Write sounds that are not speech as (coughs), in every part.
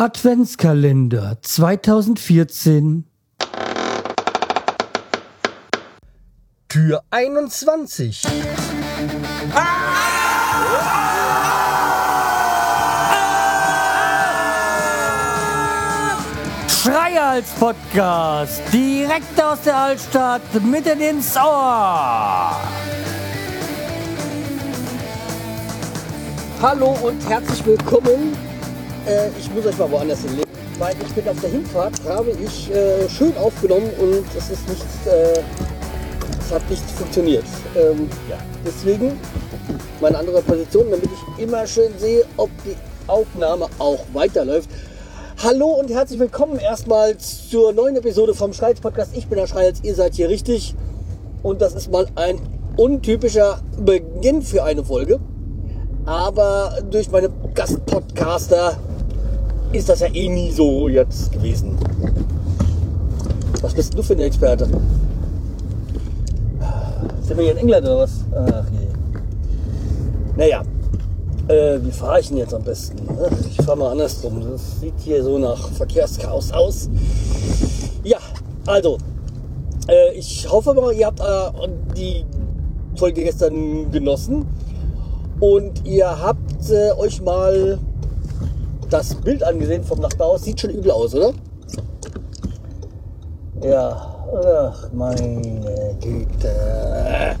Adventskalender 2014 Tür 21. Schreihals Podcast, direkt aus der Altstadt, mitten ins Ohr. Hallo und herzlich willkommen. Äh, ich muss euch mal woanders hinlegen, weil ich bin auf der Hinfahrt, habe ich äh, schön aufgenommen und es ist nicht, äh, es hat nicht funktioniert. Ähm, ja. Deswegen meine andere Position, damit ich immer schön sehe, ob die Aufnahme auch weiterläuft. Hallo und herzlich willkommen erstmal zur neuen Episode vom Schreihals Podcast. Ich bin der Schreihals, ihr seid hier richtig. Und das ist mal ein untypischer Beginn für eine Folge. Aber durch meine Gastpodcaster ist das ja eh nie so jetzt gewesen. Was bist du für ein Experte? Sind wir hier in England oder was? Ach je. Naja, äh, wie fahre ich denn jetzt am besten? Ich fahre mal andersrum. Das sieht hier so nach Verkehrschaos aus. Ja, also, äh, ich hoffe mal, ihr habt äh, die Folge gestern genossen und ihr habt äh, euch mal das Bild angesehen vom Nachbarhaus. Sieht schon übel aus, oder? Ja, ach meine Güte.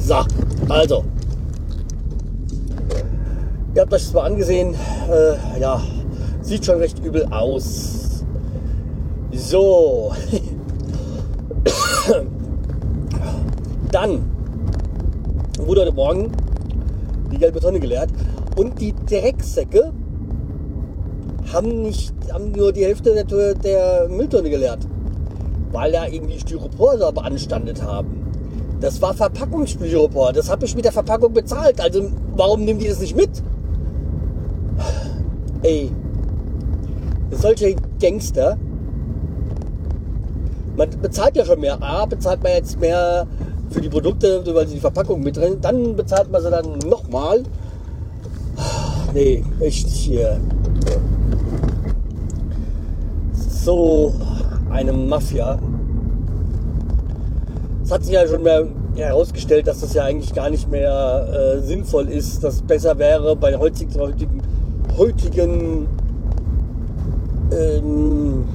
So, also. Ihr habt euch das mal angesehen. Äh, ja, sieht schon recht übel aus. So. (coughs) Dann wurde heute Morgen die gelbe Tonne geleert und die Drecksäcke haben nicht, haben nur die Hälfte der, der Mülltonne geleert, weil da irgendwie Styropor da beanstandet haben. Das war Verpackungsstyropor, das habe ich mit der Verpackung bezahlt. Also warum nehmen die das nicht mit? Ey, solche Gangster. Man bezahlt ja schon mehr. A, bezahlt man jetzt mehr für die Produkte, weil sie die Verpackung mit drin. Dann bezahlt man sie dann nochmal. Nee, echt hier. So eine Mafia. Es hat sich ja schon mehr herausgestellt, dass das ja eigentlich gar nicht mehr äh, sinnvoll ist. Dass es besser wäre bei heutigen, heutigen, heutigen ähm,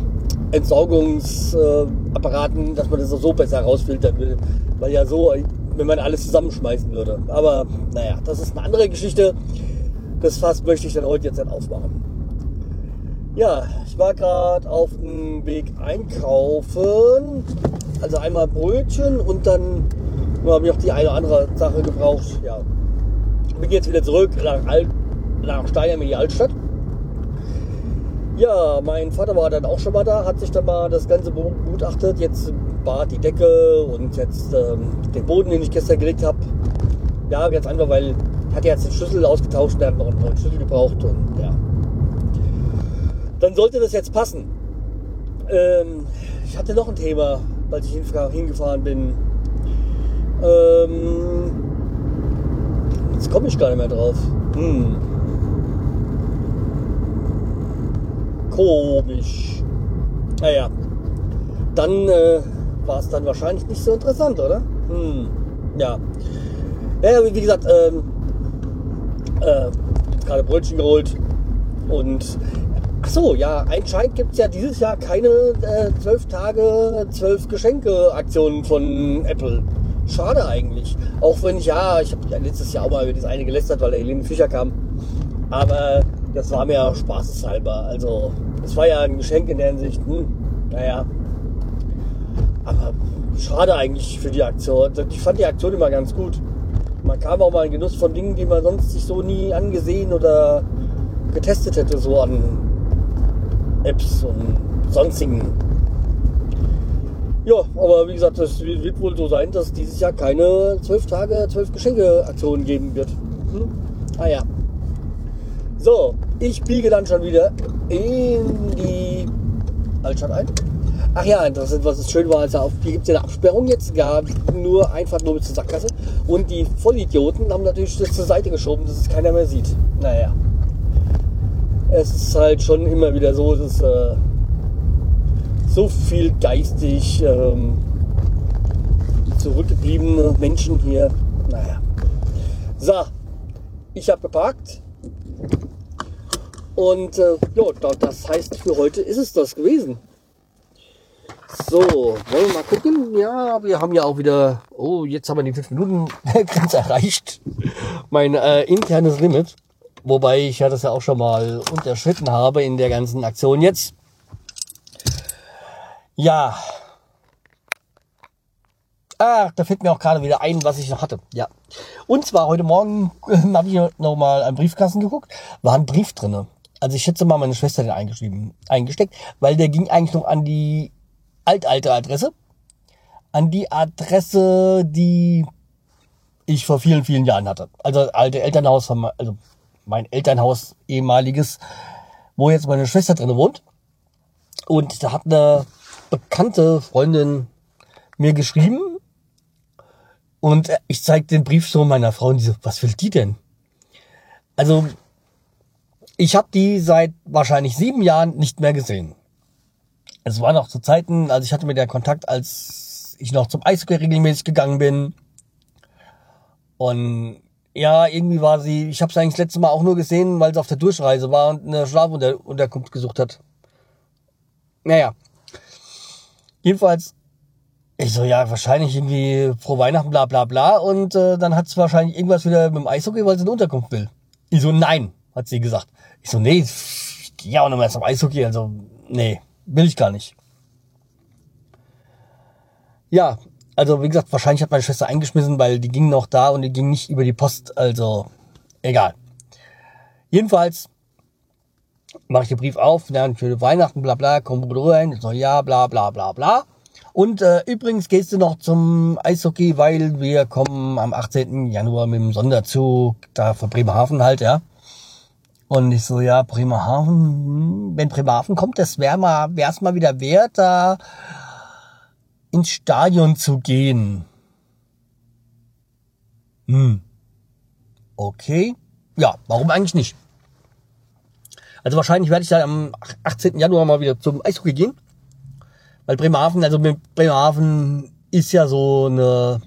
Entsorgungsapparaten, dass man das so besser herausfiltern will. Weil ja so, wenn man alles zusammenschmeißen würde. Aber naja, das ist eine andere Geschichte. Das Fass möchte ich dann heute jetzt nicht aufmachen. Ja, ich war gerade auf dem Weg einkaufen. Also einmal Brötchen und dann habe ich auch die eine oder andere Sache gebraucht. Ja, bin jetzt wieder zurück nach, Alt, nach Stein in die Altstadt. Ja, mein Vater war dann auch schon mal da, hat sich dann mal das Ganze begutachtet. Jetzt Bad, die Decke und jetzt ähm, den Boden, den ich gestern gelegt habe. Ja, ganz einfach, weil hat jetzt den Schlüssel ausgetauscht, der hat noch einen neuen Schlüssel gebraucht und ja. Dann sollte das jetzt passen. Ähm, ich hatte noch ein Thema, als ich hingefahren bin. Ähm, jetzt komme ich gar nicht mehr drauf. Hm. Komisch. Naja, dann äh, war es dann wahrscheinlich nicht so interessant, oder? Hm. Ja. Ja, wie gesagt, ähm, äh, gerade Brötchen geholt und ach so, ja, anscheinend gibt es ja dieses Jahr keine äh, zwölf Tage, zwölf Geschenke Aktionen von Apple. Schade eigentlich. Auch wenn ich, ja, ich habe ja letztes Jahr auch mal über das eine gelästert, weil der Helene Fischer kam. Aber das war mir spaßeshalber. Also, es war ja ein Geschenk in der Hinsicht, hm, naja. Aber schade eigentlich für die Aktion. Ich fand die Aktion immer ganz gut. Man kam auch mal in Genuss von Dingen, die man sonst sich so nie angesehen oder getestet hätte, so an Apps und sonstigen. Ja, aber wie gesagt, es wird wohl so sein, dass dieses Jahr keine 12 Tage, 12 Geschenke-Aktionen geben wird. Hm? Ah ja. So, ich biege dann schon wieder in die Altstadt ein. Ach ja, interessant, was es schön war, also auf, hier gibt es ja eine Absperrung jetzt, gab nur einfach nur bis zur Sackgasse. Und die Vollidioten haben natürlich das zur Seite geschoben, dass es keiner mehr sieht. Naja. Es ist halt schon immer wieder so, dass äh, so viel geistig ähm, zurückgebliebene Menschen hier. Naja. So, ich habe geparkt. Und äh, ja, das heißt, für heute ist es das gewesen. So, wollen wir mal gucken? Ja, wir haben ja auch wieder, oh, jetzt haben wir die 5 Minuten (laughs) ganz erreicht. Mein äh, internes Limit. Wobei ich ja das ja auch schon mal unterschritten habe in der ganzen Aktion jetzt. Ja. Ah, da fällt mir auch gerade wieder ein, was ich noch hatte. Ja. Und zwar heute Morgen äh, habe ich noch mal einen Briefkasten geguckt, war ein Brief drinne. Also ich schätze mal, meine Schwester den eingeschrieben, eingesteckt, weil der ging eigentlich noch an die altalte Adresse. An die Adresse, die ich vor vielen, vielen Jahren hatte. Also alte Elternhaus, von, also mein Elternhaus ehemaliges, wo jetzt meine Schwester drin wohnt. Und da hat eine bekannte Freundin mir geschrieben. Und ich zeige den Brief so meiner Frau und die so, was will die denn? Also, ich habe die seit wahrscheinlich sieben Jahren nicht mehr gesehen. Es war noch zu Zeiten, also ich hatte mit der Kontakt, als ich noch zum Eishockey regelmäßig gegangen bin. Und ja, irgendwie war sie, ich habe sie eigentlich das letzte Mal auch nur gesehen, weil sie auf der Durchreise war und eine Schlafunterkunft gesucht hat. Naja. Jedenfalls, ich so, ja, wahrscheinlich irgendwie frohe Weihnachten, bla bla bla. Und äh, dann hat sie wahrscheinlich irgendwas wieder mit dem Eishockey, weil sie eine Unterkunft will. Ich so, nein, hat sie gesagt. Ich so, nee, ich geh auch noch mal zum Eishockey, also nee. Will ich gar nicht. Ja, also wie gesagt, wahrscheinlich hat meine Schwester eingeschmissen, weil die ging noch da und die ging nicht über die Post, also egal. Jedenfalls mache ich den Brief auf, ja, für Weihnachten, bla bla, komm rein, so ja, bla bla bla bla. Und äh, übrigens gehst du noch zum Eishockey, weil wir kommen am 18. Januar mit dem Sonderzug da von Bremerhaven halt, ja. Und ich so, ja, Bremerhaven, hm, wenn Bremerhaven kommt, das wäre mal, wär's mal wieder wert, da ins Stadion zu gehen. Hm. Okay. Ja, warum eigentlich nicht? Also wahrscheinlich werde ich da am 18. Januar mal wieder zum Eishockey gehen. Weil Bremerhaven, also Bremerhaven ist ja so eine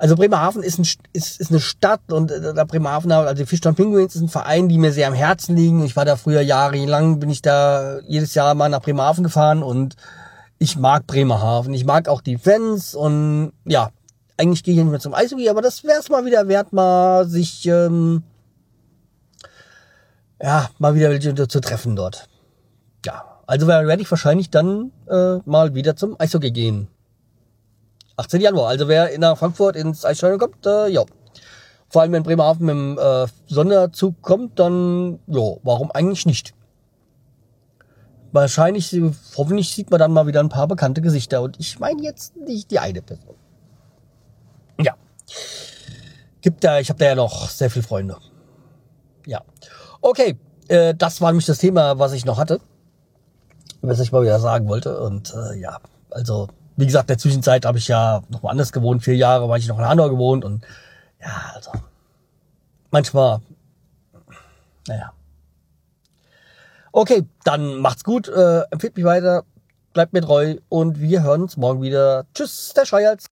Also Bremerhaven ist, ein, ist, ist eine Stadt und äh, da Bremerhaven, also die Fischtown Penguins ist ein Verein, die mir sehr am Herzen liegen. Ich war da früher jahrelang, bin ich da jedes Jahr mal nach Bremerhaven gefahren und ich mag Bremerhaven. Ich mag auch die Fans und ja, eigentlich gehe ich nicht mehr zum Eishockey, aber das wäre es mal wieder wert, mal sich ähm, ja mal wieder zu treffen dort. Ja, also werde ich wahrscheinlich dann äh, mal wieder zum Eishockey gehen. 18. Januar. Also wer nach Frankfurt ins Eisstadion kommt, äh, ja. Vor allem wenn Bremerhaven mit dem äh, Sonderzug kommt, dann, ja, warum eigentlich nicht? Wahrscheinlich, hoffentlich sieht man dann mal wieder ein paar bekannte Gesichter. Und ich meine jetzt nicht die eine Person. Ja. Gibt da, ich habe da ja noch sehr viele Freunde. Ja. Okay, äh, das war nämlich das Thema, was ich noch hatte. Was ich mal wieder sagen wollte. Und äh, ja, also wie gesagt, in der Zwischenzeit habe ich ja noch woanders gewohnt. Vier Jahre war ich noch in Hanau gewohnt und ja, also manchmal, naja. Okay, dann macht's gut, äh, empfiehlt mich weiter, bleibt mir treu und wir hören uns morgen wieder. Tschüss, der Schreihals.